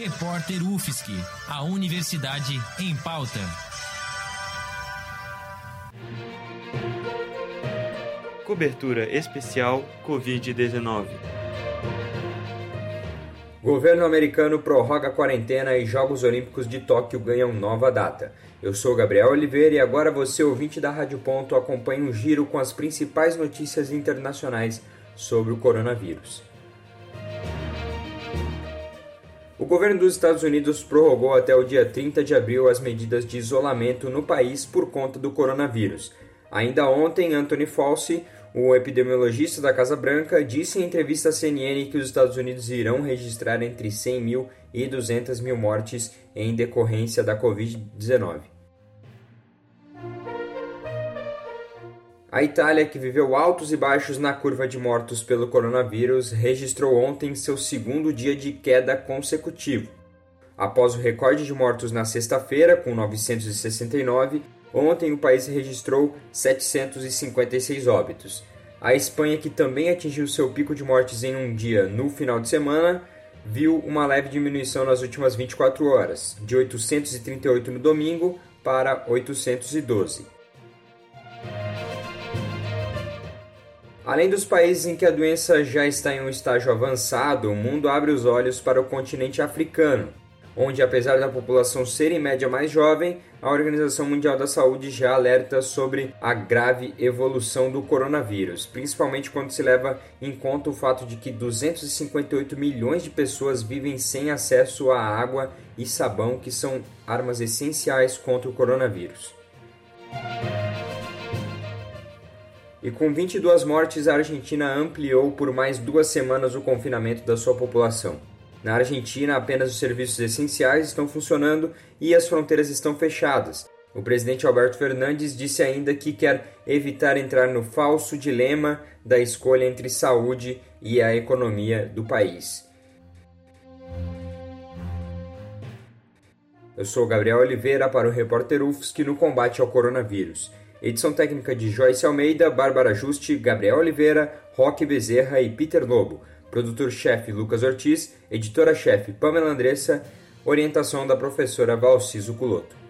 Repórter UFSC, a Universidade em Pauta. Cobertura especial Covid-19. Governo americano prorroga a quarentena e Jogos Olímpicos de Tóquio ganham nova data. Eu sou Gabriel Oliveira e agora você, ouvinte da Rádio Ponto, acompanha um giro com as principais notícias internacionais sobre o coronavírus. O governo dos Estados Unidos prorrogou até o dia 30 de abril as medidas de isolamento no país por conta do coronavírus. Ainda ontem, Anthony Fauci, o epidemiologista da Casa Branca, disse em entrevista à CNN que os Estados Unidos irão registrar entre 100 mil e 200 mil mortes em decorrência da Covid-19. A Itália, que viveu altos e baixos na curva de mortos pelo coronavírus, registrou ontem seu segundo dia de queda consecutivo. Após o recorde de mortos na sexta-feira, com 969, ontem o país registrou 756 óbitos. A Espanha, que também atingiu seu pico de mortes em um dia no final de semana, viu uma leve diminuição nas últimas 24 horas, de 838 no domingo para 812. Além dos países em que a doença já está em um estágio avançado, o mundo abre os olhos para o continente africano, onde, apesar da população ser em média mais jovem, a Organização Mundial da Saúde já alerta sobre a grave evolução do coronavírus, principalmente quando se leva em conta o fato de que 258 milhões de pessoas vivem sem acesso à água e sabão, que são armas essenciais contra o coronavírus. E com 22 mortes, a Argentina ampliou por mais duas semanas o confinamento da sua população. Na Argentina, apenas os serviços essenciais estão funcionando e as fronteiras estão fechadas. O presidente Alberto Fernandes disse ainda que quer evitar entrar no falso dilema da escolha entre saúde e a economia do país. Eu sou Gabriel Oliveira para o repórter UFSC no combate ao coronavírus. Edição técnica de Joyce Almeida, Bárbara Juste, Gabriel Oliveira, Roque Bezerra e Peter Lobo. Produtor-chefe Lucas Ortiz, editora-chefe Pamela Andressa, orientação da professora Valciso Culoto.